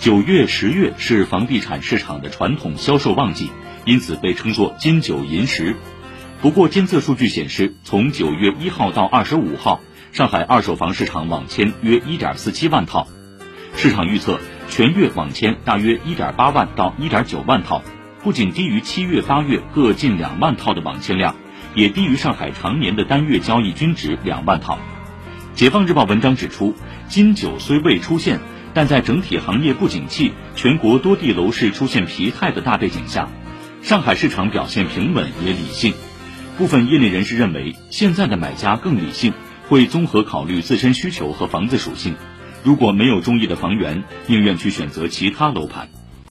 九月、十月是房地产市场的传统销售旺季，因此被称作金九银十。不过，监测数据显示，从九月一号到二十五号，上海二手房市场网签约一点四七万套。市场预测，全月网签大约一点八万到一点九万套，不仅低于七月、八月各近两万套的网签量，也低于上海常年的单月交易均值两万套。解放日报文章指出，金九虽未出现。但在整体行业不景气、全国多地楼市出现疲态的大背景下，上海市场表现平稳也理性。部分业内人士认为，现在的买家更理性，会综合考虑自身需求和房子属性。如果没有中意的房源，宁愿去选择其他楼盘。